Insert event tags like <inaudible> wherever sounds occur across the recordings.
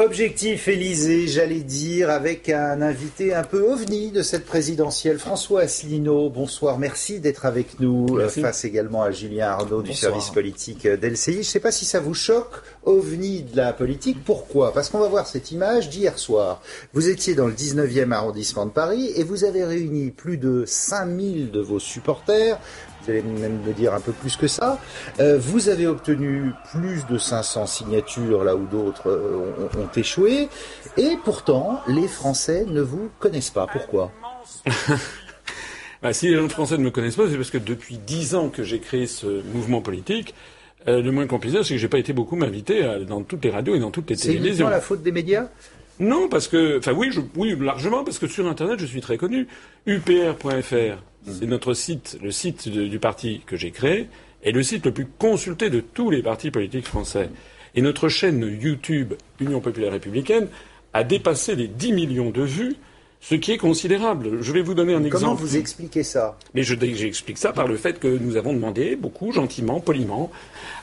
Objectif Élysée, j'allais dire, avec un invité un peu ovni de cette présidentielle, François Asselineau. Bonsoir, merci d'être avec nous. Merci. Face également à Julien Arnaud du service politique d'LCI. Je ne sais pas si ça vous choque, ovni de la politique. Pourquoi? Parce qu'on va voir cette image d'hier soir. Vous étiez dans le 19e arrondissement de Paris et vous avez réuni plus de 5000 de vos supporters. Vous allez même me dire un peu plus que ça. Euh, vous avez obtenu plus de 500 signatures là où d'autres euh, ont, ont échoué. Et pourtant, les Français ne vous connaissent pas. Pourquoi? <laughs> Bah, si les gens français ne me connaissent pas, c'est parce que depuis dix ans que j'ai créé ce mouvement politique, euh, le moins qu'on puisse dire, c'est que j'ai pas été beaucoup m'inviter dans toutes les radios et dans toutes les C'est télévisions. uniquement la faute des médias? Non, parce que, enfin oui, je, oui, largement, parce que sur Internet, je suis très connu. UPR.fr, c'est notre site, le site du parti que j'ai créé, est le site le plus consulté de tous les partis politiques français. Et notre chaîne YouTube Union populaire républicaine a dépassé les 10 millions de vues, ce qui est considérable. Je vais vous donner un Comment exemple. vous expliquez ça Mais je- j'explique ça par le fait que nous avons demandé beaucoup, gentiment, poliment,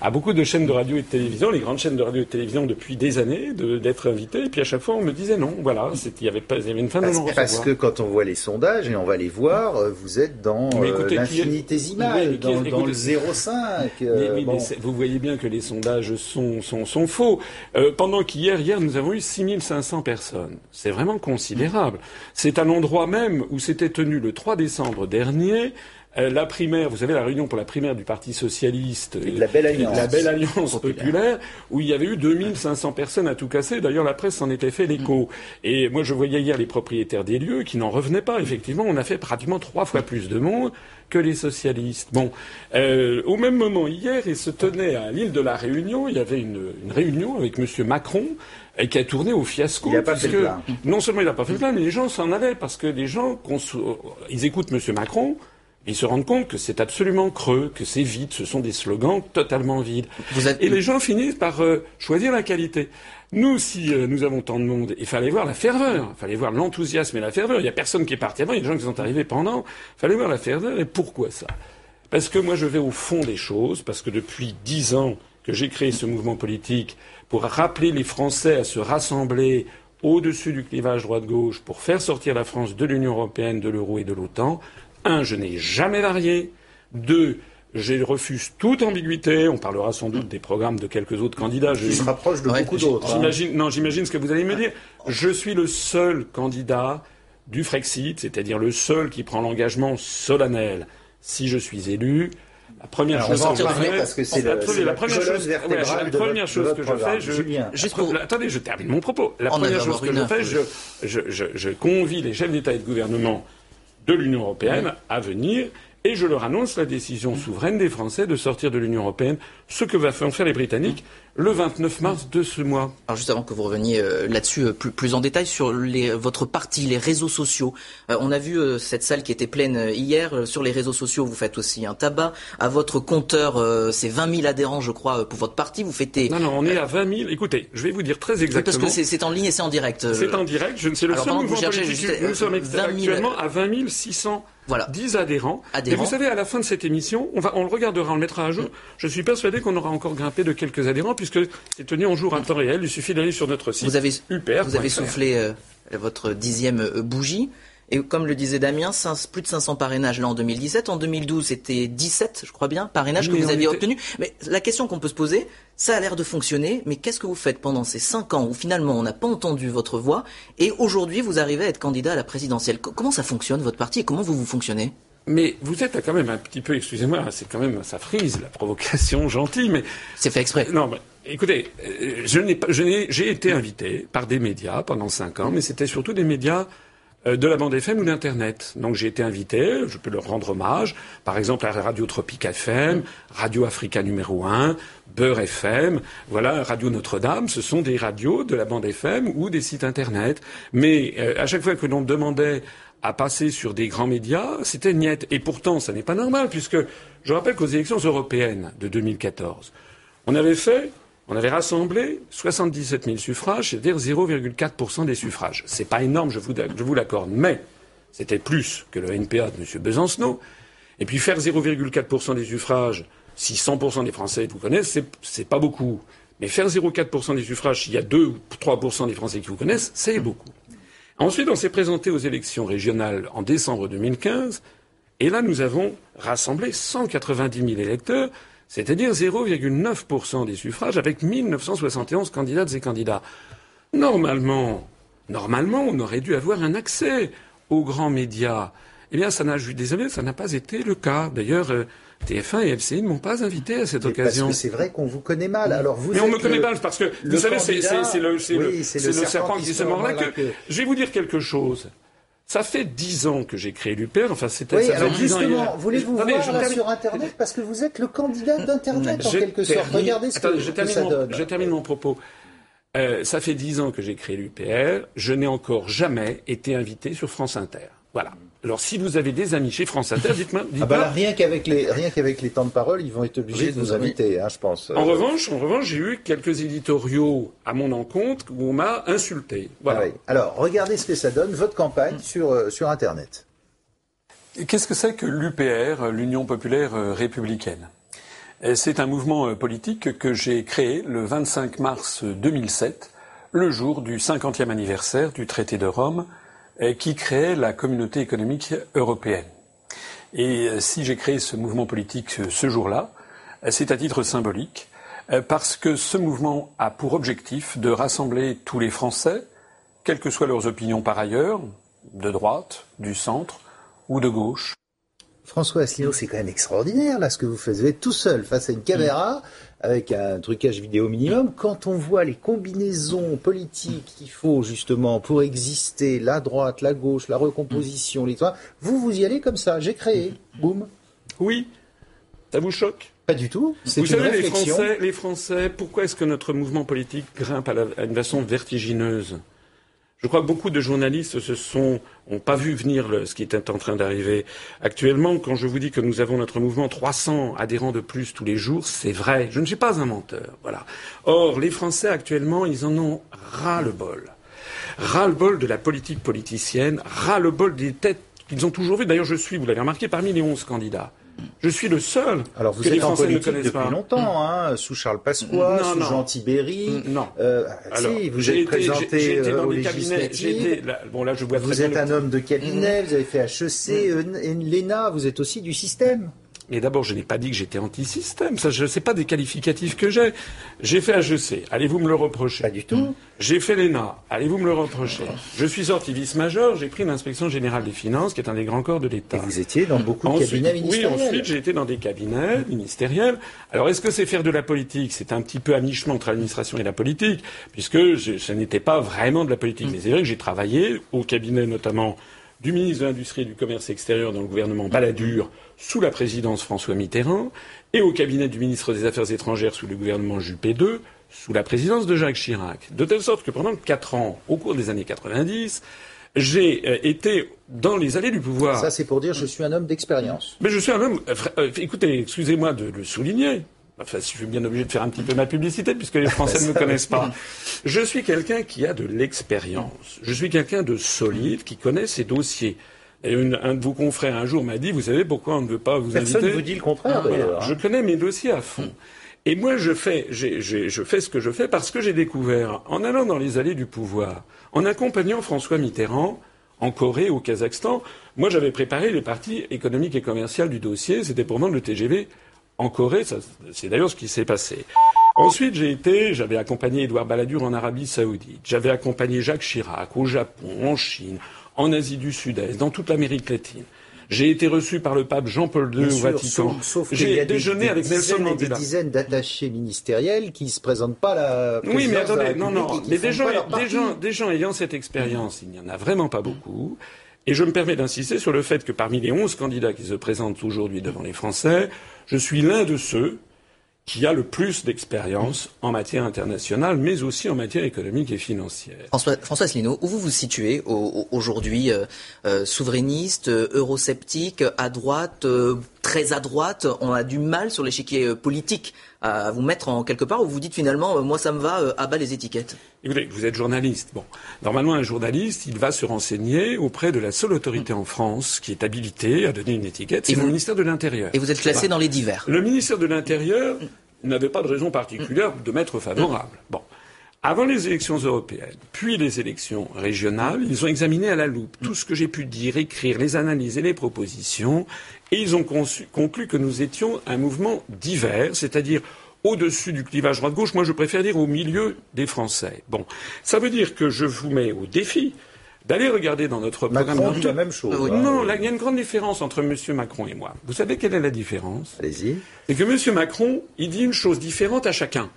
à beaucoup de chaînes de radio et de télévision, les grandes chaînes de radio et de télévision depuis des années, de- d'être invités. Et puis à chaque fois, on me disait non. Voilà, il y avait pas, il y avait une fin de parce, non parce que quand on voit les sondages, et on va les voir, euh, vous êtes dans euh, écoutez, l'infinitésimal, Oui, dans, dans le écoutez- 0,5. Mais euh, oui, bon. vous voyez bien que les sondages sont, sont, sont faux. Euh, pendant qu'hier, hier, nous avons eu 6500 personnes. C'est vraiment considérable. C'est à l'endroit même où s'était tenu le 3 décembre dernier la primaire, vous savez, la réunion pour la primaire du Parti socialiste, Et de la Belle Alliance. la belle alliance populaire, où il y avait eu 2500 personnes à tout casser. D'ailleurs, la presse s'en était fait l'écho. Et moi, je voyais hier les propriétaires des lieux qui n'en revenaient pas. Effectivement, on a fait pratiquement trois fois plus de monde que les socialistes. Bon, euh, au même moment hier, il se tenait à l'île de la Réunion. Il y avait une, une réunion avec Monsieur Macron et qui a tourné au fiasco. Il n'a pas fait le plein. Non seulement il n'a pas fait le plein, mais les gens s'en allaient parce que les gens, ils écoutent Monsieur Macron. Ils se rendent compte que c'est absolument creux, que c'est vide, ce sont des slogans totalement vides. Vous êtes- Et les gens finissent par euh, choisir la qualité. Nous, si euh, nous avons tant de monde, il fallait voir la ferveur, il fallait voir l'enthousiasme et la ferveur. Il n'y a personne qui est parti avant, il y a des gens qui sont arrivés pendant. Il fallait voir la ferveur. Et pourquoi ça? Parce que moi, je vais au fond des choses, parce que depuis dix ans que j'ai créé ce mouvement politique pour rappeler les Français à se rassembler au-dessus du clivage droite-gauche pour faire sortir la France de l'Union européenne, de l'euro et de l'OTAN. Un, je n'ai jamais varié. Deux, je refuse toute ambiguïté. On parlera sans doute des programmes de quelques autres candidats. Je- Qui se rapproche de Ouais, beaucoup d'autres. hein. J'imagine, non, j'imagine ce que vous allez me dire. Je suis le seul candidat du Frexit, c'est-à-dire le seul qui prend l'engagement solennel. Si je suis élu, la première Alors, chose que je fais, parce que c'est la première chose, ouais, la première que je fais, je, Julien. Attendez, je termine mon propos. La première chose que je fais, oui. je, je, je, je convie les chefs d'État et de gouvernement de l'Union européenne à venir. Et je leur annonce la décision souveraine des Français de sortir de l'Union européenne, ce que va faire les Britanniques le 29 mars de ce mois. Alors juste avant que vous reveniez euh, là-dessus euh, plus, plus en détail sur les, votre parti, les réseaux sociaux. Euh, on a vu euh, cette salle qui était pleine hier. Sur les réseaux sociaux, vous faites aussi un tabac. À votre compteur, euh, c'est 20 000 adhérents, je crois, pour votre parti. Vous fêtez... Non, non, on est à 20 000. Écoutez, je vais vous dire très Oui, parce exactement. que c'est en ligne et c'est en direct. C'est en direct. Je ne sais le Alors, seul mouvement politique. juste, Nous sommes 20 000 actuellement à 20 600 Voilà. 10 adhérents. Adhérents. Et vous savez, à la fin de cette émission, on, va, on le regardera, on le mettra à jour. Je suis persuadé qu'on aura encore grimpé de quelques adhérents puisque c'est tenu en jour à temps réel. Il suffit d'aller sur notre site. Vous avez, UPR. vous avez soufflé euh, votre dixième euh, bougie. Et comme le disait Damien, plus de 500 parrainages là en 2017. En 2012, c'était 17, je crois bien, parrainages que vous aviez était- obtenus. Mais la question qu'on peut se poser, ça a l'air de fonctionner, mais qu'est-ce que vous faites pendant ces cinq ans où finalement on n'a pas entendu votre voix et aujourd'hui vous arrivez à être candidat à la présidentielle? Co- Comment ça fonctionne votre parti et comment vous vous fonctionnez? Mais vous êtes quand même un petit peu, excusez-moi, c'est quand même, ça frise la provocation gentille, mais C'est fait exprès. Non, mais écoutez, euh, j'ai été invité par des médias pendant cinq ans, mais c'était surtout des médias euh, de la bande FM ou d'Internet. Donc j'ai été invité, je peux leur rendre hommage, par exemple à Radio Tropique FM, Radio Africa numéro 1, Beurre FM, voilà, Radio Notre-Dame, ce sont des radios de la bande FM ou des sites Internet. Mais euh, à chaque fois que l'on demandait à passer sur des grands médias, c'était niette. Et pourtant, ça n'est pas normal, puisque je rappelle qu'aux élections européennes de 2014, on avait fait, on avait rassemblé 77 000 suffrages, c'est-à-dire 0,4% des suffrages. C'est pas énorme, je vous, l'accorde, mais c'était plus que le NPA de M. Besancenot. Et puis faire 0,4% des suffrages, si 100% des Français vous connaissent, c'est pas beaucoup. Mais faire 0,4% des suffrages s'il y a 2 ou 3% des Français qui vous connaissent, c'est beaucoup. Ensuite, on s'est présenté aux élections régionales en décembre 2015, et là, nous avons rassemblé 190 000 électeurs, c'est-à-dire 0,9% des suffrages, avec 1971 candidates et candidats. Normalement, normalement, on aurait dû avoir un accès aux grands médias. Eh bien, ça n'a, je suis désolé, ça n'a pas été le cas. D'ailleurs, euh, TF1 et LCI ne m'ont pas invité à cette Mais occasion. Parce que c'est vrai qu'on vous connaît mal. Alors vous Mais on me connaît pas parce que vous savez, c'est le, serpent qui se mord la queue. que- Je vais vous dire quelque chose. Ça fait dix ans que j'ai créé l'UPR. Enfin, c'était Oui, ça alors fait 10 ans justement, voulez-vous voir je là termine- sur Internet parce que vous êtes le candidat d'Internet en quelque sorte. Regardez ce que, je que ça mon- donne. Je termine mon propos. Euh, ça fait dix ans que j'ai créé l'UPR. Je n'ai encore jamais été invité sur France Inter. Voilà. Alors, si vous avez des amis chez France Inter, dites-moi. Ah dites-moi. bah là, rien qu'avec les rien qu'avec les temps de parole, ils vont être obligés Oui, de vous oui. inviter, hein, je pense. En Euh, revanche, en revanche, j'ai eu quelques éditoriaux à mon encontre où on m'a insulté. Voilà. ah oui. Alors, regardez ce que ça donne votre campagne sur euh, sur Internet. Qu'est-ce que c'est que l'UPR, l'Union populaire euh, républicaine? Euh, C'est un mouvement euh, politique que j'ai créé le 25 mars 2007, le jour du 50e anniversaire du traité de Rome, qui créait la communauté économique européenne. Et euh, si j'ai créé ce mouvement politique euh, ce jour-là, euh, c'est à titre symbolique, euh, parce que ce mouvement a pour objectif de rassembler tous les Français, quelles que soient leurs opinions par ailleurs, de droite, du centre ou de gauche. François Asselineau, c'est quand même extraordinaire là ce que vous faites. Vous êtes tout seul face à une caméra avec un trucage vidéo minimum. Quand on voit les combinaisons politiques qu'il faut justement pour exister, la droite, la gauche, la recomposition, l'histoire, vous vous y allez comme ça. J'ai créé, boum. Oui. Ça vous choque? Pas du tout. C'est Vous une savez, les. Français, les Français, pourquoi est-ce que notre mouvement politique grimpe à, la- à une façon vertigineuse? Je crois que beaucoup de journalistes se sont ont pas vu venir ce qui était en train d'arriver. Actuellement, quand je vous dis que nous avons notre mouvement 300 adhérents de plus tous les jours, c'est vrai. Je ne suis pas un menteur. Voilà. Or, les Français actuellement, ils en ont ras le bol. Ras le bol de la politique politicienne, ras le bol des têtes qu'ils ont toujours vues. D'ailleurs, je suis, vous l'avez remarqué, parmi les 11 candidats. Je suis le seul Alors vous que êtes en Français ne politique connaissent depuis pas. longtemps, hein, sous Charles Pasqua, Non, sous non. Jean Tibéry. Non. Euh, Alors, si, vous êtes été, présenté euh, là, bon, là, je vois Vous êtes un homme de cabinet, vous avez fait HEC, euh, et l'ENA, vous êtes aussi du système. Mais d'abord, je n'ai pas dit que j'étais anti-système. Ça, je sais pas des qualificatifs que j'ai. J'ai fait HEC. Allez-vous me le reprocher Pas du tout. J'ai fait l'ENA. Allez-vous me le reprocher Je suis sorti vice-major. J'ai pris l'inspection générale des finances, qui est un des grands corps de Et l'État. vous étiez dans beaucoup de Ensuite, cabinets oui, ministériels. ensuite j'ai été dans des cabinets ministériels. Alors est-ce que c'est faire de la politique? C'est un petit peu à mi-chemin entre l'administration et la politique, puisque je, ce n'était pas vraiment de la politique. Mais c'est vrai que j'ai travaillé au cabinet notamment du ministre de l'Industrie et du Commerce extérieur dans le gouvernement Balladur sous la présidence François Mitterrand, et au cabinet du ministre des Affaires étrangères sous le gouvernement Juppé II, sous la présidence de Jacques Chirac. De telle sorte que pendant quatre ans, au cours des années 90, j'ai euh, été dans les allées du pouvoir. Ça, c'est pour dire je suis un homme d'expérience. Mais je suis un homme. euh, euh, écoutez, excusez-moi de le souligner. Enfin, je suis bien obligé de faire un petit peu ma publicité puisque les Français ne me connaissent pas. Je suis quelqu'un qui a de l'expérience. Je suis quelqu'un de solide qui connaît ses dossiers. Et une- un de vos confrères un jour m'a dit, vous savez pourquoi on ne veut pas vous Personne ne inviter vous dit le contraire, Voilà. d'ailleurs. Je connais mes dossiers à fond. Et moi, je fais, je ce que je fais parce que j'ai découvert, en allant dans les allées du pouvoir, en accompagnant François Mitterrand en Corée, au Kazakhstan, moi j'avais préparé les parties économiques et commerciales du dossier. C'était pour vendre le TGV en Corée. C'est d'ailleurs ce qui s'est passé. Ensuite, j'ai été, j'avais accompagné Édouard Balladur en Arabie Saoudite. J'avais accompagné Jacques Chirac au Japon, en Chine, en Asie du Sud-Est, dans toute l'Amérique latine. J'ai été reçu par le pape Jean-Paul II Bien au sûr, Vatican. J'ai des- déjeuné des avec Nelson des Mandela. dizaines d'attachés ministériels qui se présentent pas à la Oui, mais attendez, non, non, mais des gens, des, gens, des gens ayant cette expérience, il n'y en a vraiment pas beaucoup. Et je me permets d'insister sur le fait que parmi les 11 candidats qui se présentent aujourd'hui devant les Français, je suis l'un de ceux qui a le plus d'expérience en matière internationale, mais aussi en matière économique et financière. François, François Asselineau, où vous vous situez au- au- aujourd'hui euh, euh, Souverainiste, euh, eurosceptique, à droite, euh, très à droite On a du mal sur l'échiquier euh, politique à vous mettre en quelque part où vous dites finalement, euh, moi ça me va, euh, à bas les étiquettes Écoutez, vous êtes journaliste. Bon, normalement, un journaliste, il va se renseigner auprès de la seule autorité en France qui est habilitée à donner une étiquette, c'est le ministère de l'Intérieur. Et vous êtes classé dans les divers. Le ministère de l'Intérieur n'avait pas de raison particulière de m'être favorable. Bon. Avant les élections européennes, puis les élections régionales, ils ont examiné à la loupe tout ce que j'ai pu dire, écrire, les analyses et les propositions, et ils ont conclu que nous étions un mouvement divers, c'est-à-dire au-dessus du clivage droite-gauche. Moi, je préfère dire au milieu des Français. Bon, ça veut dire que je vous mets au défi d'aller regarder dans notre programme. Macron dit la même chose. Euh, non, il y a une grande différence entre M. Macron et moi. Vous savez quelle est la différence? Allez-y. C'est que M. Macron, il dit une chose différente à chacun.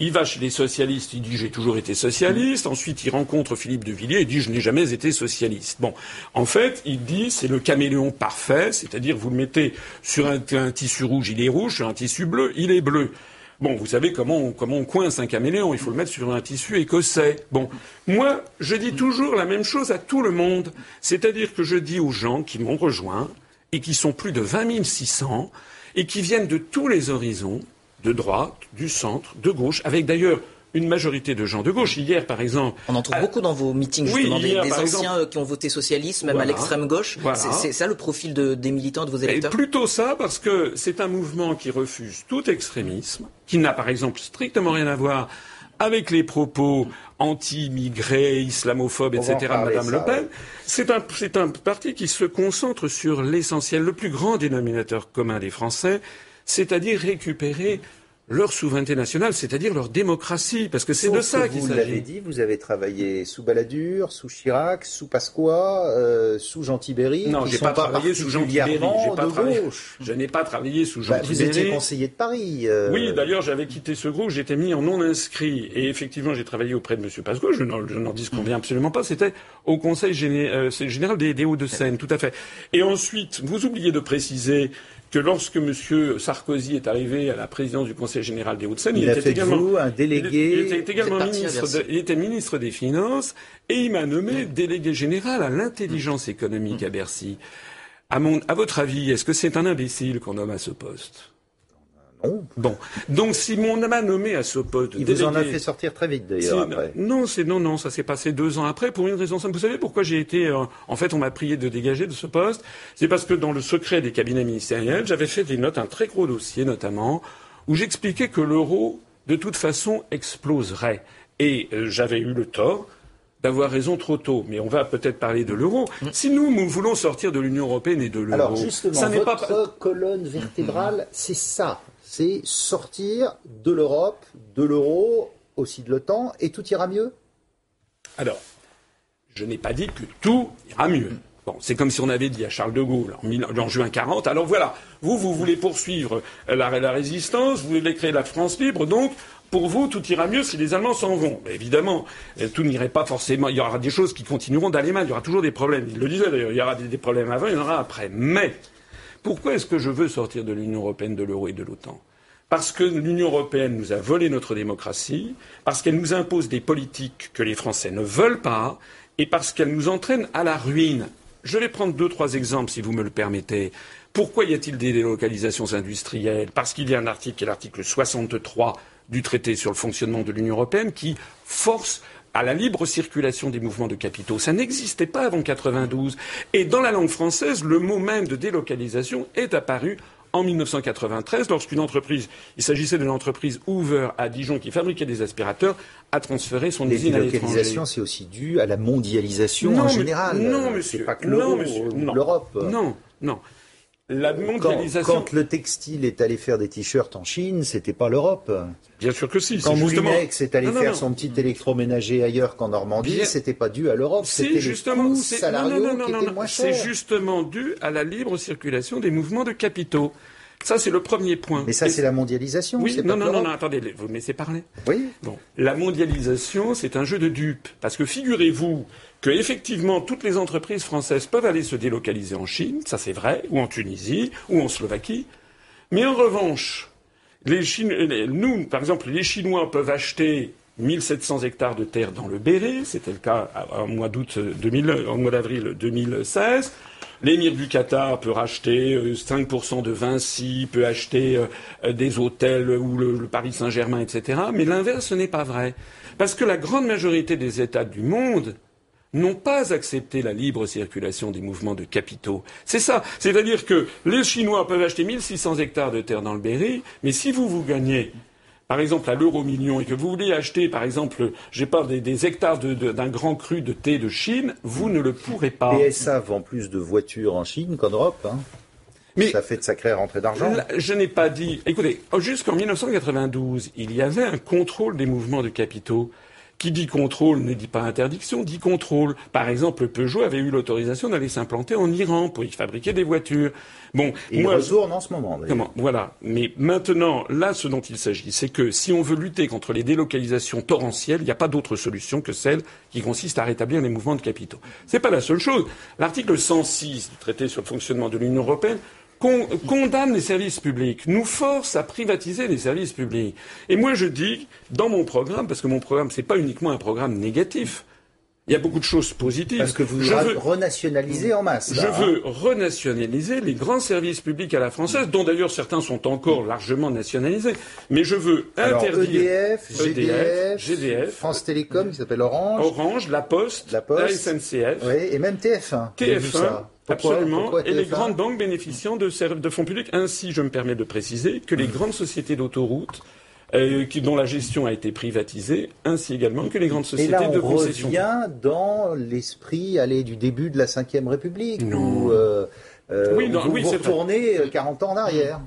Il va chez les socialistes, il dit j'ai toujours été socialiste. Ensuite, il rencontre Philippe de Villiers, il dit je n'ai jamais été socialiste. Bon, en fait, il dit c'est le caméléon parfait, c'est-à-dire vous le mettez sur un, tissu rouge, il est rouge, sur un tissu bleu, il est bleu. Bon, vous savez comment on, comment on coince un caméléon, il faut le mettre sur un tissu écossais. Bon, moi, je dis toujours la même chose à tout le monde, c'est-à-dire que je dis aux gens qui m'ont rejoint, et qui sont plus de 20 600, et qui viennent de tous les horizons, de droite, du centre, de gauche, avec d'ailleurs une majorité de gens de gauche. Hier, par exemple. On en trouve beaucoup dans vos meetings, justement, des, anciens euh, qui ont voté socialiste, même à l'extrême gauche. C'est ça le profil des militants de vos électeurs? Et Plutôt ça, parce que c'est un mouvement qui refuse tout extrémisme, qui n'a, par exemple, strictement rien à voir avec les propos anti-immigrés, islamophobes, etc. de Madame Le Pen. C'est un, un parti qui se concentre sur l'essentiel, le plus grand dénominateur commun des Français, c'est-à-dire récupérer leur souveraineté nationale, c'est-à-dire leur démocratie, parce que c'est de ça qu'il s'agit. Vous l'avez dit, vous avez travaillé sous Balladur, sous Chirac, sous Pasqua, euh, sous Jean Tibéry. Non, j'ai pas, pas travaillé sous Jean Tibéry. Pas travaillé, je n'ai pas travaillé sous Jean bah, Tibéry. Vous étiez conseiller de Paris. Euh... Oui, d'ailleurs, j'avais quitté ce groupe, j'étais mis en non inscrit, et effectivement, j'ai travaillé auprès de M. Pasqua. Je n'en disconviens absolument pas. C'était au Conseil euh, général des, des Hauts-de-Seine, tout à fait. Et ensuite, vous oubliez de préciser que lorsque M. Sarkozy est arrivé à la présidence du Conseil général des Hauts-de-Seine, il, était également un délégué. Il, était également ministre. il était ministre des Finances et il m'a nommé délégué général à l'intelligence économique à Bercy. À, mon, à votre avis, est-ce que c'est un imbécile qu'on nomme à ce poste? Non. Bon. Donc, si mon m'a nommé à ce poste Il vous en a fait sortir très vite, d'ailleurs, après. Non, c'est, non, non, ça s'est passé deux ans après pour une raison simple. Vous savez pourquoi j'ai été, euh, en fait, on m'a prié de dégager de ce poste? C'est parce que dans le secret des cabinets ministériels, j'avais fait des notes, un très gros dossier, notamment, où j'expliquais que l'euro, de toute façon, exploserait. Et euh, j'avais eu le tort d'avoir raison trop tôt. Mais on va peut-être parler de l'euro. Mm. Si nous, nous voulons sortir de l'Union européenne et de l'euro, Alors justement, ça n'est votre pas colonne vertébrale, c'est ça c'est sortir de l'Europe, de l'euro, aussi de l'OTAN, et tout ira mieux? Alors, je n'ai pas dit que tout ira mieux. Bon, c'est comme si on avait dit à Charles de Gaulle en, juin 40, alors voilà, vous, vous voulez poursuivre la, résistance, vous voulez créer la France libre, donc pour vous, tout ira mieux si les Allemands s'en vont. évidemment, euh, tout n'irait pas forcément. Il y aura des choses qui continueront d'aller mal. Il y aura toujours des problèmes. Il le disait d'ailleurs. Il y aura des problèmes avant, il y en aura après. Mais pourquoi est-ce que je veux sortir de l'Union européenne, de l'euro et de l'OTAN? Parce que l'Union européenne nous a volé notre démocratie, parce qu'elle nous impose des politiques que les Français ne veulent pas, et parce qu'elle nous entraîne à la ruine. Je vais prendre deux, trois exemples, si vous me le permettez. Pourquoi y a-t-il des délocalisations industrielles? Parce qu'il y a un article, qui est l'article 63 du traité sur le fonctionnement de l'Union européenne, qui force à la libre circulation des mouvements de capitaux. Ça n'existait pas avant 92. Et dans la langue française, le mot même de délocalisation est apparu en 1993 lorsqu'une entreprise, il s'agissait d'une entreprise Hoover à Dijon qui fabriquait des aspirateurs, a transféré son usine à l'étranger. La délocalisation, c'est aussi dû à la mondialisation en général. Non, monsieur. Pas que l'Europe. Non, non. La mondialisation. Quand, le textile est allé faire des t-shirts en Chine, c'était pas l'Europe. Bien sûr que si. Quand Moulinex est allé faire son petit électroménager ailleurs qu'en Normandie, c'était pas dû à l'Europe. C'était justement C'est justement dû à la libre circulation des mouvements de capitaux. Ça, c'est le premier point. Mais ça, c'est la mondialisation. Oui, non, non, non, non, attendez, vous me laissez parler. Oui. Bon, la mondialisation, c'est un jeu de dupes. Parce que figurez-vous que effectivement toutes les entreprises françaises peuvent aller se délocaliser en Chine, ça c'est vrai, ou en Tunisie, ou en Slovaquie. Mais en revanche, les nous, par exemple, les Chinois peuvent acheter 1700 hectares de terre dans le Béret, c'était le cas en mois d'août 2000, en mois d'avril 2016. L'émir du Qatar peut racheter 5% euh, de Vinci, peut acheter euh, des hôtels ou le Paris Saint-Germain, etc. Mais l'inverse, n'est pas vrai. Parce que la grande majorité des États du monde n'ont pas accepté la libre circulation des mouvements de capitaux. C'est ça. C'est-à-dire que les Chinois peuvent acheter 1600 hectares de terre dans le Berry, mais si vous vous gagnez par exemple à l'euro million et que vous voulez acheter, par exemple, j'ai pas des, hectares d'un grand cru de thé de Chine, vous ne le pourrez pas. PSA vend plus de voitures en Chine qu'en Europe. Hein. Mais ça fait de sacrées rentrées d'argent. Je n'ai pas dit. Écoutez, jusqu'en 1992, il y avait un contrôle des mouvements de capitaux. Qui dit contrôle ne dit pas interdiction, dit contrôle. Par exemple, Peugeot avait eu l'autorisation d'aller s'implanter en Iran pour y fabriquer des voitures. Bon, il retourne en ce moment. Comment Voilà. Mais maintenant, là, ce dont il s'agit, c'est que si on veut lutter contre les délocalisations torrentielles, il n'y a pas d'autre solution que celle qui consiste à rétablir les mouvements de capitaux. C'est pas la seule chose. L'article 106 du traité sur le fonctionnement de l'Union européenne condamne les services publics, nous force à privatiser les services publics. Et moi, je dis, dans mon programme, parce que mon programme, c'est pas uniquement un programme négatif, il y a beaucoup de choses positives. Parce que vous je veux renationaliser en masse. je veux renationaliser les grands services publics à la française, dont d'ailleurs certains sont encore largement nationalisés. Mais je veux interdire EDF, GDF, GDF, France Télécom, qui s'appelle Orange, Orange, La Poste, la, Poste, la SNCF, oui, et même TF1. TF1. Absolument. et les grandes banques bénéficiant de, de fonds publics. Ainsi, je me permets de préciser que les grandes sociétés d'autoroutes euh, dont la gestion a été privatisée, ainsi également que les grandes sociétés et là, on de concession. revient dans l'esprit du début de la Ve République, où, euh, euh oui, vous, oui, retournez 40 ans en arrière.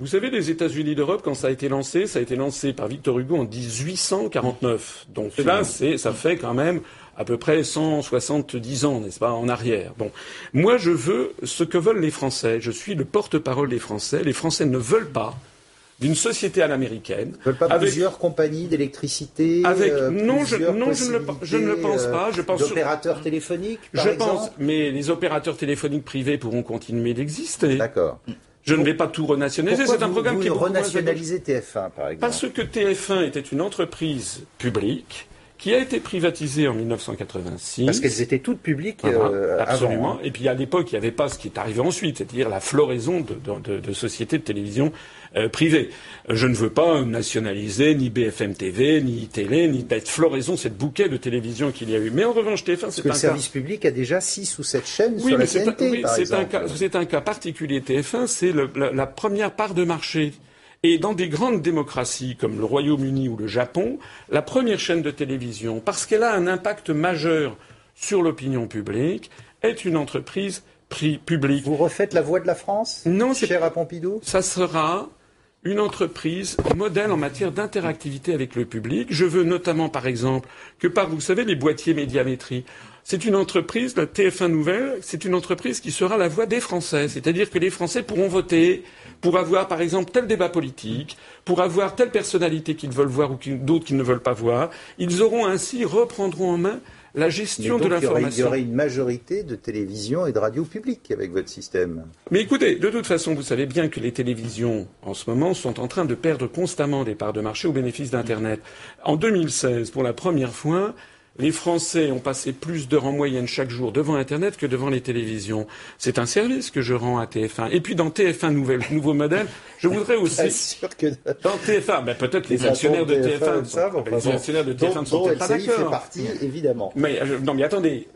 Vous savez, les États-Unis d'Europe, quand ça a été lancé, ça a été lancé par Victor Hugo en 1849. Donc là, c'est, ça fait quand même à peu près 170 ans, n'est-ce pas, en arrière. Bon, moi, je veux ce que veulent les Français. Je suis le porte-parole des Français. Les Français ne veulent pas d'une société à l'américaine. Veulent pas plusieurs compagnies d'électricité avec euh, non, je, non je, ne le, je, ne le, pense pas. Je pense d'opérateurs téléphoniques. Par je exemple. pense, mais les opérateurs téléphoniques privés pourront continuer d'exister. D'accord. Je ne vais pas tout renationaliser. C'est un programme vous qui est renationaliser TF1, par exemple. Parce que TF1 était une entreprise publique qui a été privatisée en 1986. Parce qu'elles étaient toutes publiques euh, absolument. Avant. Et puis à l'époque, il n'y avait pas ce qui est arrivé ensuite, c'est-à-dire la floraison de, de, de, sociétés de télévision euh, privées. Je ne veux pas nationaliser ni BFM TV, ni Télé, ni cette floraison, cette bouquet de télévision qu'il y a eu. Mais en revanche, TF1, c'est un le service public a déjà six ou sept chaînes sur la TNT, oui, c'est un, cas, c'est un cas particulier. TF1, c'est la, la première part de marché et dans des grandes démocraties comme le Royaume-Uni ou le Japon, la première chaîne de télévision, parce qu'elle a un impact majeur sur l'opinion publique, est une entreprise publique. Vous refaites la voix de la France Non, c'est cher à Pompidou. Ça sera une entreprise modèle en matière d'interactivité avec le public. Je veux notamment, par exemple, que par, vous savez, les boîtiers médiamétrie, c'est une entreprise, la TF1 Nouvelle, c'est une entreprise qui sera la voix des Français. C'est-à-dire que les Français pourront voter pour avoir, par exemple, tel débat politique, pour avoir telle personnalité qu'ils veulent voir ou d'autres qu'ils ne veulent pas voir. Ils auront ainsi, reprendront en main la gestion de l'information. Il y aurait une majorité de télévisions et de radios publiques avec votre système. Mais écoutez, de toute façon, vous savez bien que les télévisions, en ce moment, sont en train de perdre constamment des parts de marché au bénéfice d'Internet. En 2016, pour la première fois, les Français ont passé plus d'heures en moyenne chaque jour devant Internet que devant les télévisions. C'est un service que je rends à TF1. Et puis dans TF1 nouvelle, <laughs> nouveau modèle, je voudrais aussi sûr que dans TF1, ben peut-être les actionnaires de TF1, les actionnaires de TF1 ne sont pas d'accord. fait partie, évidemment. Mais euh, non, mais attendez.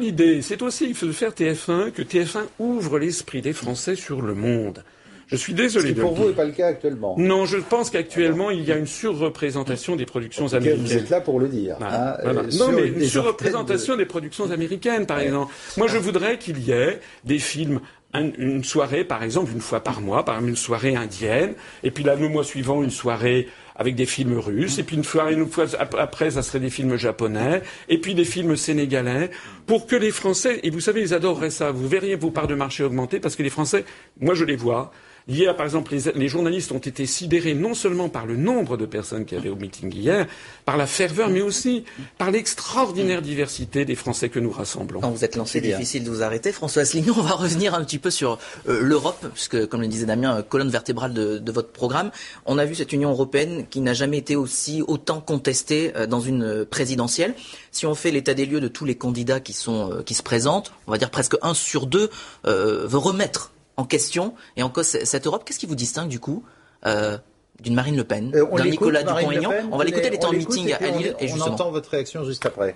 L'idée, c'est aussi de faire TF1 que TF1 ouvre l'esprit des Français sur le monde. Je suis désolé. Ce qui pour vous n'est pas le cas actuellement. Non, je pense qu'actuellement il y a une surreprésentation des productions américaines. Vous êtes là pour le dire. Hein, euh, non, mais une surreprésentation des productions américaines, par exemple. Moi, je voudrais qu'il y ait des films une soirée, par exemple, une fois par mois, par exemple une soirée indienne, et puis là, le mois suivant, une soirée avec des films russes, et puis une fois, une fois après, ça serait des films japonais, et puis des films sénégalais, pour que les Français, et vous savez, ils adoreraient ça, vous verriez vos parts de marché augmenter, parce que les Français, moi je les vois, Hier, par exemple, les, journalistes ont été sidérés non seulement par le nombre de personnes qui avaient au meeting hier, par la ferveur, mais aussi par l'extraordinaire diversité des Français que nous rassemblons. Quand vous êtes lancé, difficile de vous arrêter. François Asselineau, on va revenir un petit peu sur euh, l'Europe, puisque, comme le disait Damien, euh, colonne vertébrale de, votre programme. On a vu cette Union européenne qui n'a jamais été aussi autant contestée euh, dans une présidentielle. Si on fait l'état des lieux de tous les candidats qui, sont, qui se présentent, on va dire presque un sur deux veut remettre en question et en cause cette Europe. Qu'est-ce qui vous distingue du coup euh, d'une Marine Le Pen, euh, d'un Nicolas Dupont-Aignan On va l'écouter, elle est en meeting à Lille. On, et justement. on entend votre réaction juste après.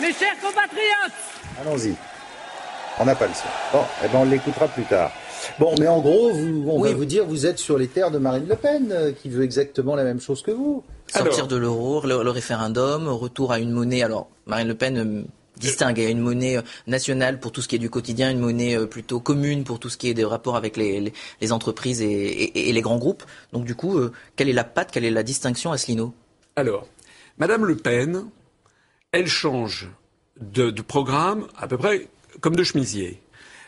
Mes chers compatriotes Allons-y. On n'a pas le son. Bon, eh ben on l'écoutera plus tard. Bon, mais en gros, vous, on oui. va vous dire, vous êtes sur les terres de Marine Le Pen, euh, qui veut exactement la même chose que vous. Sortir de l'euro, le, le, référendum, retour à une monnaie. Alors, Marine Le Pen euh, distingue. Il y a une monnaie euh, nationale pour tout ce qui est du quotidien, une monnaie plutôt commune pour tout ce qui est des rapports avec les, les, entreprises et, et, et, les grands groupes. Donc, du coup, quelle est la patte, quelle est la distinction, Asselineau? Alors, Madame Le Pen, elle change de, de programme à peu près comme de chemisier.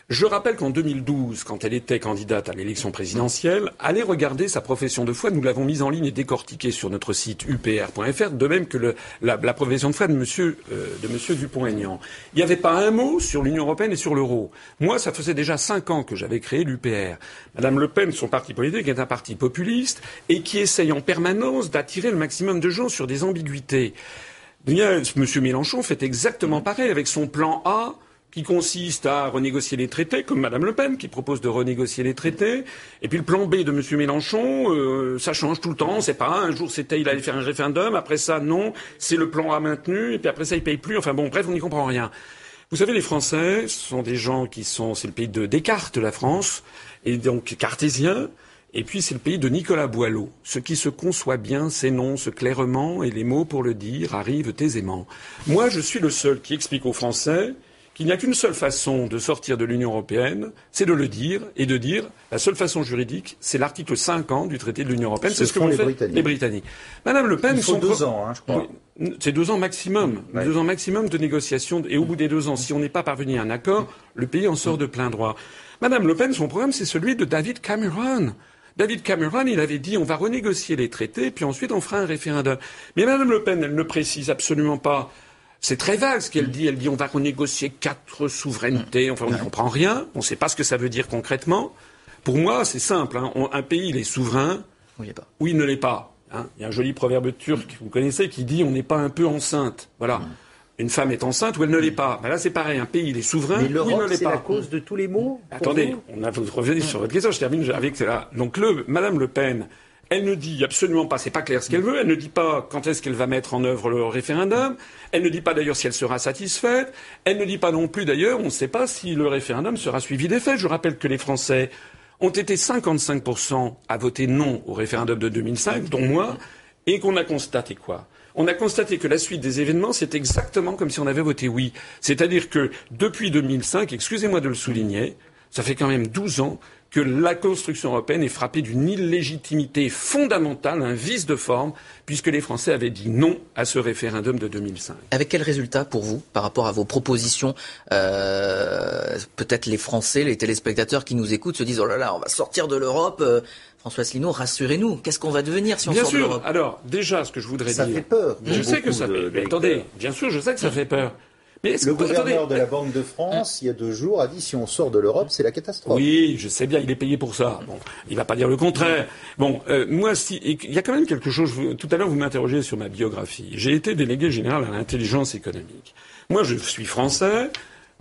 Je rappelle qu'en 2012, quand elle était candidate à l'élection présidentielle, allez regarder sa profession de foi. Nous l'avons mise en ligne et décortiquée sur notre site upr.fr, de même que la, profession de foi de Monsieur, euh, Dupont-Aignan. Il n'y avait pas un mot sur l'Union européenne et sur l'euro. Moi, ça faisait déjà cinq ans que j'avais créé l'UPR. Madame Le Pen, son parti politique, est un parti populiste et qui essaye en permanence d'attirer le maximum de gens sur des ambiguïtés. Monsieur Mélenchon fait exactement pareil avec son plan A qui consiste à renégocier les traités, comme Madame Le Pen, qui propose de renégocier les traités. Et puis le plan B de Monsieur Mélenchon, euh, ça change tout le temps. C'est pas un jour c'était il allait faire un référendum, après ça non, c'est le plan A maintenu, et puis après ça il paye plus. Enfin bon, bref, on n'y comprend rien. Vous savez, les Français sont des gens qui sont, c'est le pays de Descartes, la France, et donc cartésien. Et puis c'est le pays de Nicolas Boileau. Ce qui se conçoit bien s'énonce clairement et les mots pour le dire arrivent aisément. Moi, je suis le seul qui explique aux Français qu'il n'y a qu'une seule façon de sortir de l'Union européenne, c'est de le dire et de dire la seule façon juridique, c'est l'article 50 du traité de l'Union européenne. C'est ce, que les Britanniques. les Britanniques. Madame Le Pen, Il faut son deux ans, hein, je crois. Oui, C'est deux ans maximum, Ouais. deux ans maximum de négociations. Et au bout des deux ans, si on n'est pas parvenu à un accord, le pays en sort de plein droit. Madame Le Pen, son programme, c'est celui de David Cameron. David Cameron, il avait dit on va renégocier les traités, puis ensuite on fera un référendum. Mais Madame Le Pen, elle ne précise absolument pas. C'est très vague ce qu'elle dit. Elle dit on va renégocier quatre souverainetés. Enfin, on n'y comprend rien. On ne sait pas ce que ça veut dire concrètement. Pour moi, c'est simple. hein. Un pays, il est souverain il ou il ne l'est pas. hein. Il y a un joli proverbe turc que vous connaissez qui dit on n'est pas un peu enceinte. Voilà. Une femme est enceinte ou elle ne l'est pas. Ben là, c'est pareil. Un pays, il est souverain Mais ou il ne l'Europe, l'est c'est pas. la cause de tous les maux Attendez, on a, vous revenez sur votre question, je termine avec cela. Donc le, Madame Le Pen, elle ne dit absolument pas, c'est pas clair ce qu'elle veut, elle ne dit pas quand est-ce qu'elle va mettre en œuvre le référendum, elle ne dit pas d'ailleurs si elle sera satisfaite, elle ne dit pas non plus d'ailleurs, on ne sait pas si le référendum sera suivi des faits. Je rappelle que les Français ont été 55% à voter non au référendum de 2005, dont moi, et qu'on a constaté quoi? On a constaté que la suite des événements, c'est exactement comme si on avait voté oui. C'est-à-dire que depuis 2005, excusez-moi de le souligner, ça fait quand même 12 ans que la construction européenne est frappée d'une illégitimité fondamentale, un vice de forme, puisque les Français avaient dit non à ce référendum de 2005. Avec quel résultat pour vous par rapport à vos propositions euh, Peut-être les Français, les téléspectateurs qui nous écoutent se disent oh là là, on va sortir de l'Europe. Euh, François Asselineau, rassurez-nous. Qu'est-ce qu'on va devenir si on Bien sort de sûr. l'Europe? Alors, déjà, ce que je voudrais Ça dire. fait peur. Je sais que ça de fait. Mais lecteurs. attendez, bien sûr, je sais que ça fait peur. Mais Le que- gouverneur attendez, de la Banque de France, il y a deux jours, a dit si on sort de l'Europe, c'est la catastrophe. Oui, je sais bien, il est payé pour ça. Bon, il va pas dire le contraire. Bon, euh, moi, si, il y a quand même quelque chose. vous- tout à l'heure, vous m'interrogez sur ma biographie. J'ai été délégué général à l'intelligence économique. Moi, je suis français.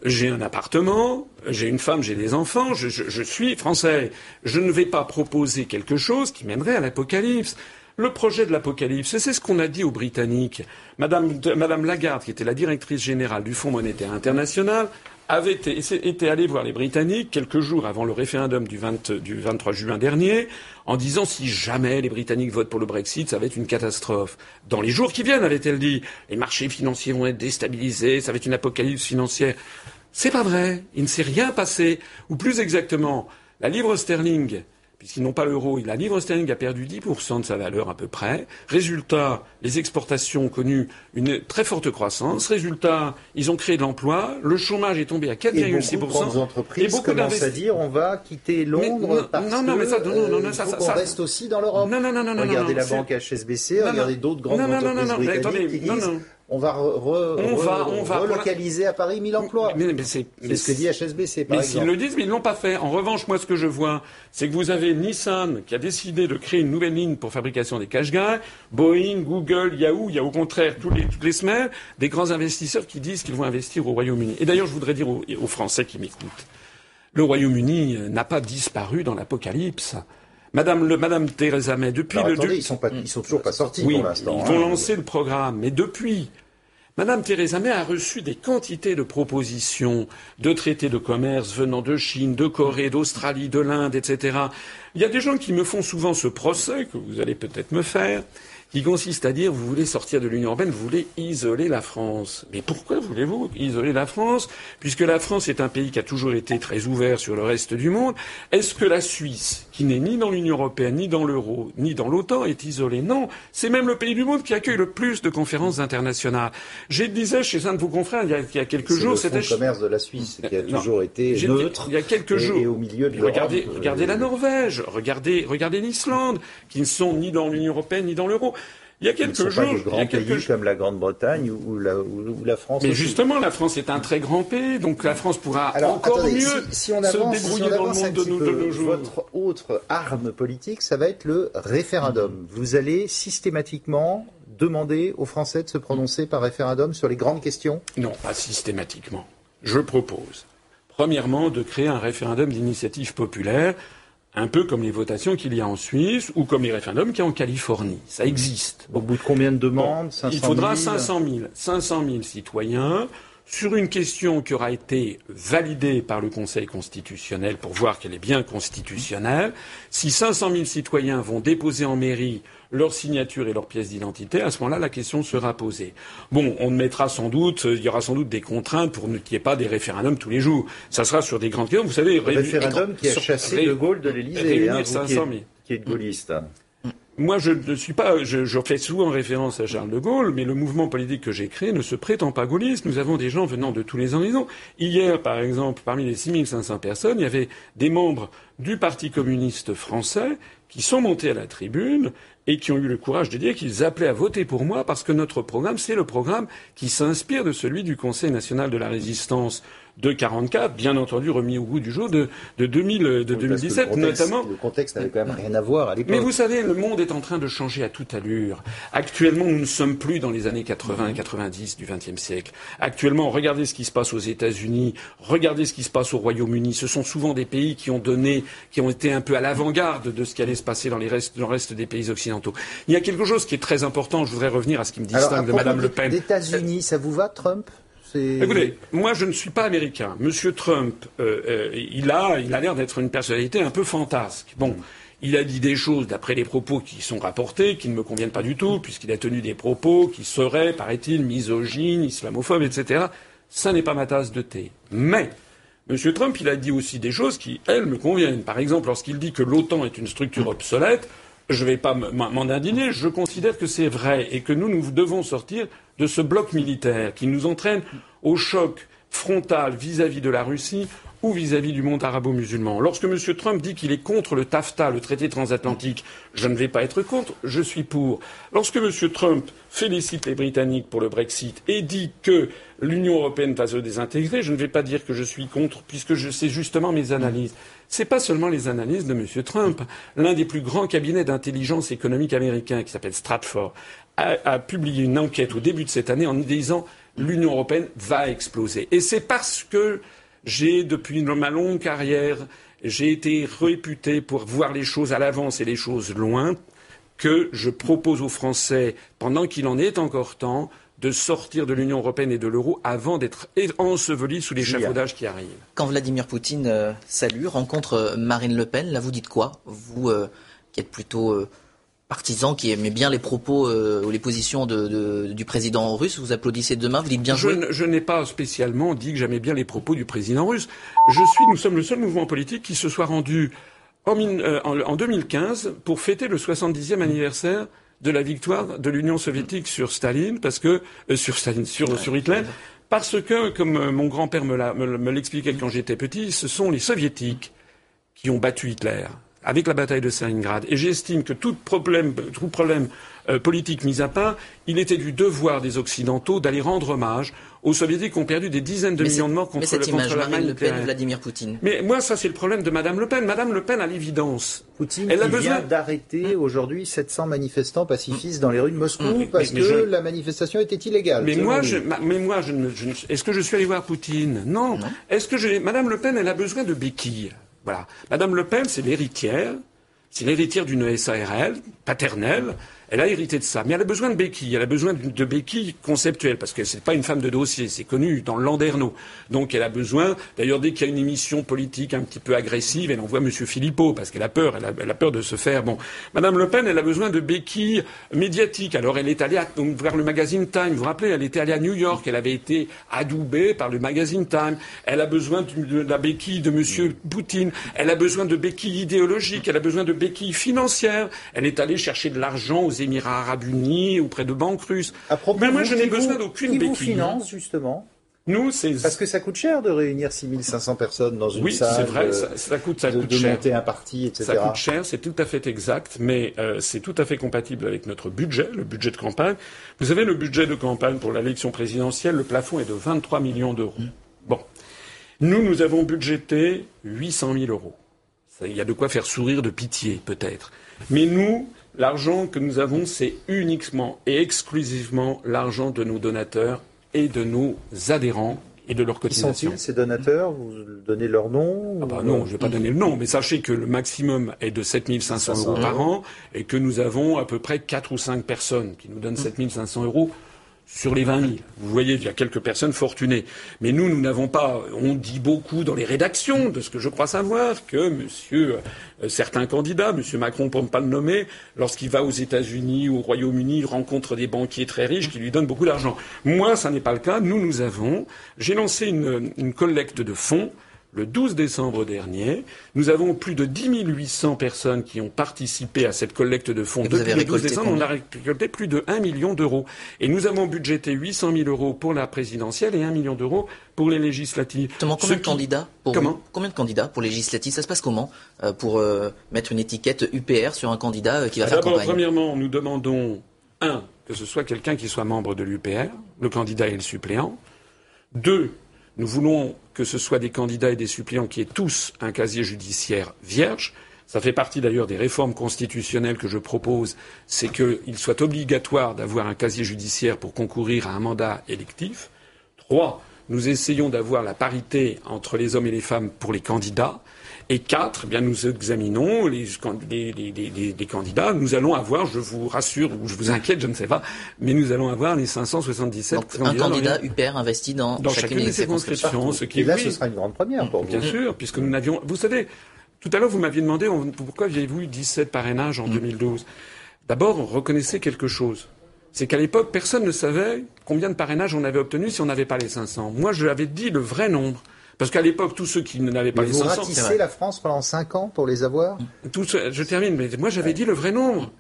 J'ai un appartement, j'ai une femme, j'ai des enfants, je, je- je suis français. Je ne vais pas proposer quelque chose qui mènerait à l'apocalypse. Le projet de l'apocalypse, c'est ce qu'on a dit aux Britanniques. Madame, Lagarde, qui était la directrice générale du Fonds monétaire international, avait été, était allée voir les Britanniques quelques jours avant le référendum du, 20 du 23 juin dernier, en disant si jamais les Britanniques votent pour le Brexit, ça va être une catastrophe. Dans les jours qui viennent, avait-elle dit, les marchés financiers vont être déstabilisés, ça va être une apocalypse financière. C'est pas vrai. Il ne s'est rien passé. Ou plus exactement, la livre sterling, puisqu'ils n'ont pas l'euro, la livre sterling a perdu 10% de sa valeur à peu près. Résultat, les exportations ont connu une très forte croissance. Résultat, ils ont créé de l'emploi. Le chômage est tombé à Et beaucoup de 4,6%. grandes Et entreprises beaucoup commencent à dire on va quitter Londres Mais parce non, non, mais ça, non, non, non, ça, ça, ça- reste aussi dans l'Europe. Non, non, non, non, Regardez la banque HSBC, regardez d'autres grandes Non, non, non, entreprises non, non, mais britanniques attendez, qui non, disent non. On va, re- re- On re- va- on va- relocaliser à Paris 1000 emplois. Mais, mais c'est, ce que dit HSBC, par Mais s'ils le disent, mais ils l'ont pas fait. En revanche, moi, ce que je vois, c'est que vous avez Nissan qui a décidé de créer une nouvelle ligne pour fabrication des cache-gars, Boeing, Google, Yahoo. Il y a au contraire tous les, toutes les semaines des grands investisseurs qui disent qu'ils vont investir au Royaume-Uni. Et d'ailleurs, je voudrais dire aux, aux Français qui m'écoutent, le Royaume-Uni euh, n'a pas disparu dans l'apocalypse. Madame, le, Madame Theresa May, depuis Alors, le attendez, ils sont pas, ils sont toujours pas sortis oui, pour l'instant. ils vont hein. lancer le programme, mais depuis. Madame Theresa May a reçu des quantités de propositions de traités de commerce venant de Chine, de Corée, d'Australie, de l'Inde, etc. Il y a des gens qui me font souvent ce procès, que vous allez peut-être me faire, qui consiste à dire vous voulez sortir de l'Union européenne, vous voulez isoler la France. Mais pourquoi voulez-vous isoler la France Puisque la France est un pays qui a toujours été très ouvert sur le reste du monde? Est-ce que la Suisse, qui n'est ni dans l'Union européenne, ni dans l'euro, ni dans l'OTAN, est isolée Non. C'est même le pays du monde qui accueille le plus de conférences internationales. Je disais chez un de vos confrères il y a, il y a quelques jours, c'était le commerce de la Suisse qui a toujours été neutre. Il y a quelques et, jours. Et au milieu de regardez, regardez la Norvège, regardez, regardez l'Islande, qui ne sont ni dans l'Union européenne ni dans l'euro. Il y a quelques ne jours, pas de grands pays comme la Grande-Bretagne ou la, ou la, France. Mais aussi. justement, la France est un très grand pays, donc la France pourra Alors, encore attendez, mieux si, si on avance, se débrouiller si on dans le avance monde un de petit nos, peu, de nos jours. Votre autre arme politique, ça va être le référendum. Vous allez systématiquement demander aux Français de se prononcer par référendum sur les grandes questions? Non, pas systématiquement. Je propose, premièrement, de créer un référendum d'initiative populaire un peu comme les votations qu'il y a en Suisse ou comme les référendums qu'il y a en Californie. Ça existe. Au bout de combien de demandes Bon, 500 Il faudra 000 500 000, 500 000 citoyens sur une question qui aura été validée par le Conseil constitutionnel pour voir qu'elle est bien constitutionnelle. Si 500 000 citoyens vont déposer en mairie leur signature et leur pièce d'identité, à ce moment-là, la question sera posée. Bon, on mettra sans doute, il y aura sans doute des contraintes pour qu'il n'y ait pas des référendums tous les jours. Ça sera sur des grandes questions. Vous savez, Le référendum qui a sur- chassé ré- De Gaulle de l'Élysée, hein, vous 500 qui 000. êtes, qui êtes gaulliste. hein. Moi, je ne suis pas, je, je fais souvent référence à Charles de Gaulle, mais le mouvement politique que j'ai créé ne se prétend pas gaulliste. Nous avons des gens venant de tous les horizons. Hier, par exemple, parmi les 6500 personnes, il y avait des membres du Parti communiste français qui sont montés à la tribune et qui ont eu le courage de dire qu'ils appelaient à voter pour moi parce que notre programme, c'est le programme qui s'inspire de celui du Conseil national de la résistance de 44, bien entendu remis au goût du jour de, de, 2000, de Oui, parce que 2017, le contexte, notamment. Le contexte n'avait quand même rien à voir à l'époque. Mais vous savez, le monde est en train de changer à toute allure. Actuellement, nous ne sommes plus dans les années 80 et 90 du XXe siècle. Actuellement, regardez ce qui se passe aux États-Unis, regardez ce qui se passe au Royaume-Uni. Ce sont souvent des pays qui ont donné, qui ont été un peu à l'avant-garde de ce qui allait se passer dans, les restes, dans le reste des pays occidentaux. Il y a quelque chose qui est très important. Je voudrais revenir à ce qui me distingue de Madame Le Pen. Des États-Unis, ça vous va, Trump? Écoutez, moi je ne suis pas américain. Monsieur Trump, euh, euh, il a, il a l'air d'être une personnalité un peu fantasque. Bon, il a dit des choses, d'après les propos qui sont rapportés, qui ne me conviennent pas du tout, puisqu'il a tenu des propos qui seraient, paraît-il, misogynes, islamophobes, etc. Ça n'est pas ma tasse de thé. Mais Monsieur Trump, il a dit aussi des choses qui, elles, me conviennent. Par exemple, lorsqu'il dit que l'OTAN est une structure obsolète, je ne vais pas m'en indigner. Je considère que c'est vrai et que nous, nous devons sortir de ce bloc militaire qui nous entraîne au choc frontal vis-à-vis de la Russie ou vis-à-vis du monde arabo-musulman. Lorsque M. Trump dit qu'il est contre le TAFTA, le traité transatlantique, je ne vais pas être contre, je suis pour. Lorsque M. Trump félicite les Britanniques pour le Brexit et dit que l'Union européenne va se désintégrer, je ne vais pas dire que je suis contre, puisque je justement mes analyses. C'est pas seulement les analyses de M. Trump. L'un des plus grands cabinets d'intelligence économique américain, qui s'appelle Stratfor, a, a publié une enquête au début de cette année en disant l'Union européenne va exploser. Et c'est parce que j'ai, depuis ma longue carrière, j'ai été réputé pour voir les choses à l'avance et les choses loin, que je propose aux Français, pendant qu'il en est encore temps, de sortir de l'Union européenne et de l'euro avant d'être ensevelis sous l'échafaudage qui arrive. Quand Vladimir Poutine euh, salue, rencontre euh, Marine Le Pen, là vous dites quoi? Vous euh, qui êtes plutôt euh, partisan, qui aimez bien les propos euh, ou les positions de, de- du président russe, vous applaudissez demain, vous dites bien Je, joué. n- je n'ai pas spécialement dit que j'aimais bien les propos du président russe. Je suis, nous sommes le seul mouvement politique qui se soit rendu en, mille- euh, en- en 2015 pour fêter le 70e anniversaire de la victoire de l'Union soviétique sur Staline, parce que euh, sur Staline, sur, sur Hitler, parce que, comme euh, mon grand-père me l'expliquait quand j'étais petit, ce sont les soviétiques qui ont battu Hitler avec la bataille de Stalingrad. Et j'estime que tout problème, tout problème euh, politique mis à part, il était du devoir des Occidentaux d'aller rendre hommage aux Soviétiques qui ont perdu des dizaines de mais, millions de morts mais contre, cette le, contre image, la Marine Le Pen, nucléaire. Vladimir Poutine. Mais moi, ça, c'est le problème de Madame Le Pen. Madame Le Pen, à l'évidence, Poutine Elle a besoin- vient d'arrêter aujourd'hui 700 manifestants pacifistes dans les rues de Moscou Mm. parce Mais- que mais je- la manifestation était illégale. Mais moi, je, ma- mais moi, je ne, je ne- est-ce que je suis allé voir Poutine? Non. Est-ce que je, Madame Le Pen, elle a besoin de béquilles? Voilà. Madame Le Pen, c'est l'héritière, c'est l'héritière d'une SARL paternelle. Elle a hérité de ça, mais elle a besoin de béquilles. Elle a besoin de béquilles conceptuelles parce que c'est pas une femme de dossier, c'est connu dans le Landerneau. Donc elle a besoin. D'ailleurs, dès qu'il y a une émission politique un petit peu agressive, elle envoie Monsieur Philippot parce qu'elle a peur. Elle a, peur de se faire. Bon, Madame Le Pen, elle a besoin de béquilles médiatiques. Alors elle est allée à, voir le magazine Time. Vous vous rappelez, elle était allée à New York. Elle avait été adoubée par le magazine Time. Elle a besoin de la béquille de Monsieur Poutine. Elle a besoin de béquilles idéologiques. Elle a besoin de béquilles financières. Elle est allée chercher de l'argent aux Émirats arabes unis, auprès de banques russes. Mais moi, je n'ai besoin d'aucune béquille. Qui vous finance, justement nous, parce que ça coûte cher de réunir 6500 personnes dans une oui, salle. Oui, c'est vrai, ça, ça, coûte, ça de, coûte de cher. monter un parti, etc. Ça coûte cher, c'est tout à fait exact, mais euh, c'est tout à fait compatible avec notre budget, le budget de campagne. Vous savez, le budget de campagne pour l'élection présidentielle, le plafond est de 23 millions d'euros. Bon, nous, nous avons budgété 800 000 euros. Il y a de quoi faire sourire de pitié, peut-être. Mais nous, L'argent que nous avons, c'est uniquement et exclusivement l'argent de nos donateurs et de nos adhérents et de leurs cotisations. Sont-ils, ces donateurs? Vous donnez leur nom ah bah Non, je ne vais pas donner le nom, mais sachez que le maximum est de 7 500 euros par an et que nous avons à peu près 4 ou 5 personnes qui nous donnent 7 500 euros sur les 20 000. Vous voyez, il y a quelques personnes fortunées. Mais nous, nous n'avons pas. On dit beaucoup dans les rédactions, de ce que je crois savoir, que monsieur, euh, certains candidats, monsieur Macron pour ne pas le nommer, lorsqu'il va aux États-Unis ou au Royaume-Uni, rencontre des banquiers très riches qui lui donnent beaucoup d'argent. Moi, ça n'est pas le cas. Nous, nous avons. J'ai lancé une, une collecte de fonds le 12 décembre dernier. Nous avons plus de 10 800 personnes qui ont participé à cette collecte de fonds. Depuis le 12 décembre, on a récolté plus de 1 million d'euros. Et nous avons budgété 800 000 euros pour la présidentielle et 1 million d'euros pour les législatives. Combien de candidats pour comment Combien de candidats pour les législatives? Ça se passe comment euh, pour euh, mettre une étiquette UPR sur un candidat euh, qui va ah, faire campagne? Premièrement, nous demandons un que ce soit quelqu'un qui soit membre de l'UPR, le candidat et le suppléant. Deux, nous voulons que ce soit des candidats et des suppléants qui aient tous un casier judiciaire vierge. Ça fait partie d'ailleurs des réformes constitutionnelles que je propose, c'est qu'il soit obligatoire d'avoir un casier judiciaire pour concourir à un mandat électif. Trois, nous essayons d'avoir la parité entre les hommes et les femmes pour les candidats. Et quatre, eh bien nous examinons les, les, les, les, candidats. Nous allons avoir, je vous rassure ou je vous inquiète, je ne sais pas, mais nous allons avoir les 577 Donc, un candidat UPR investi dans, dans chacune, chacune des circonscriptions. Ce qui Et là, oui, ce sera une grande première pour bien vous. sûr, puisque nous n'avions. Vous savez, tout à l'heure vous m'aviez demandé on- pourquoi aviez-vous eu 17 parrainages en 2012. D'abord, reconnaissez quelque chose. C'est qu'à l'époque, personne ne savait combien de parrainages on avait obtenu si on n'avait pas les 500. Moi, je l'avais dit le vrai nombre. Parce qu'à l'époque, tous ceux qui n'avaient pas Mais les vous 500, ratissez la France pendant 5 ans pour les avoir ceux- je termine, mais moi j'avais dit le vrai nombre.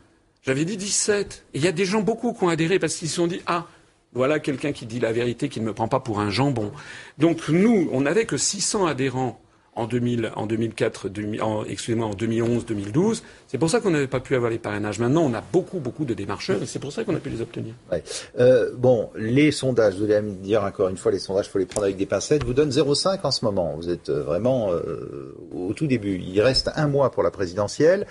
J'avais dit 17. Et il y a des gens beaucoup qui ont adhéré parce qu'ils se sont dit ah voilà quelqu'un qui dit la vérité, qui ne me prend pas pour un jambon. Donc nous, on n'avait que 600 adhérents en 2000, en 2004, 2000 en- excusez-moi, en 2011, 2012. C'est pour ça qu'on n'avait pas pu avoir les parrainages. Maintenant, on a beaucoup, beaucoup de démarcheurs et c'est pour ça qu'on a pu les obtenir. Euh, bon, les sondages, vous allez me dire encore une fois, les sondages, il faut les prendre avec des pincettes, vous donnent 0,5 en ce moment. Vous êtes euh, vraiment euh, au tout début. Il reste un mois pour la présidentielle.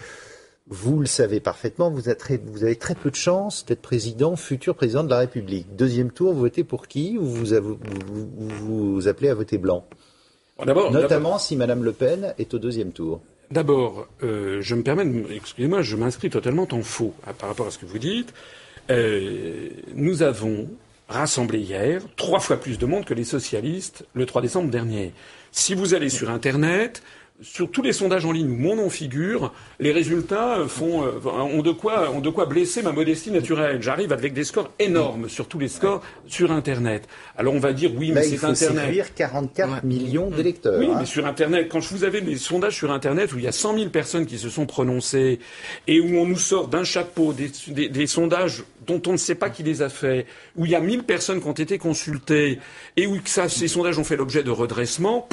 Vous le savez parfaitement, vous, avez très peu de chances d'être président, futur président de la République. Deuxième tour, vous votez pour qui? Ou vous, vous, vous appelez à voter blanc Bon, Notamment si Madame Le Pen est au deuxième tour. D'abord, euh, je me permets, excusez-moi, je m'inscris totalement en faux à- par rapport à ce que vous dites. Euh, nous avons rassemblé hier trois fois plus de monde que les socialistes le 3 décembre dernier. Si vous allez sur Internet, sur tous les sondages en ligne où mon nom figure, les résultats font, euh, ont, de quoi, ont de quoi blesser ma modestie naturelle. J'arrive avec des scores énormes sur tous les scores sur Internet. Alors on va dire oui, mais il c'est faut Internet. séduire 44 Ouais. millions d'électeurs. Oui, hein. mais sur Internet, quand vous avez des sondages sur Internet où il y a 100 000 personnes qui se sont prononcées et où on nous sort d'un chapeau des, des- des sondages dont on ne sait pas qui les a faits, où il y a 1000 personnes qui ont été consultées et où que ça, ces sondages ont fait l'objet de redressement,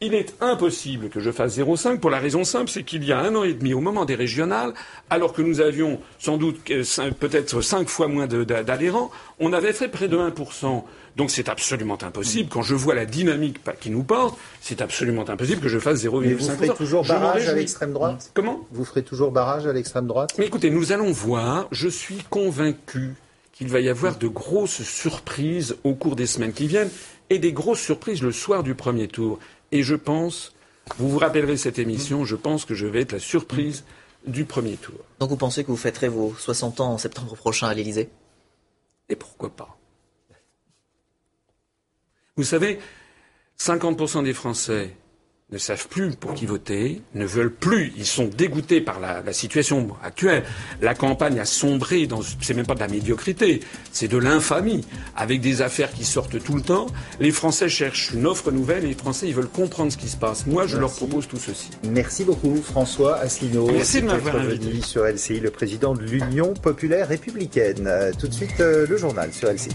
il est impossible que je fasse 0,5 pour la raison simple, c'est qu'il y a un an et demi, au moment des régionales, alors que nous avions sans doute peut-être cinq fois moins d'adhérents, on avait fait près de 1%. Donc c'est absolument impossible. Quand je vois la dynamique qui nous porte, c'est absolument impossible que je fasse 0,5%. Mais vous ferez toujours barrage à l'extrême droite Comment? Vous ferez toujours barrage à l'extrême droite Mais écoutez, nous allons voir. Je suis convaincu qu'il va y avoir de grosses surprises au cours des semaines qui viennent et des grosses surprises le soir du premier tour. Et je pense, vous vous rappellerez cette émission, je pense que je vais être la surprise du premier tour. Donc vous pensez que vous fêterez vos 60 ans en septembre prochain à l'Élysée? Et pourquoi pas? Vous savez, 50% des Français ne savent plus pour qui voter, ne veulent plus, ils sont dégoûtés par la, la situation actuelle. La campagne a sombré dans, c'est même pas de la médiocrité, c'est de l'infamie, avec des affaires qui sortent tout le temps. Les Français cherchent une offre nouvelle et les Français, ils veulent comprendre ce qui se passe. Moi, je leur propose tout ceci. Merci beaucoup François Asselineau. Merci de m'avoir invité. sur LCI, le président de l'Union populaire républicaine. Euh, Tout de suite, euh, le journal sur LCI.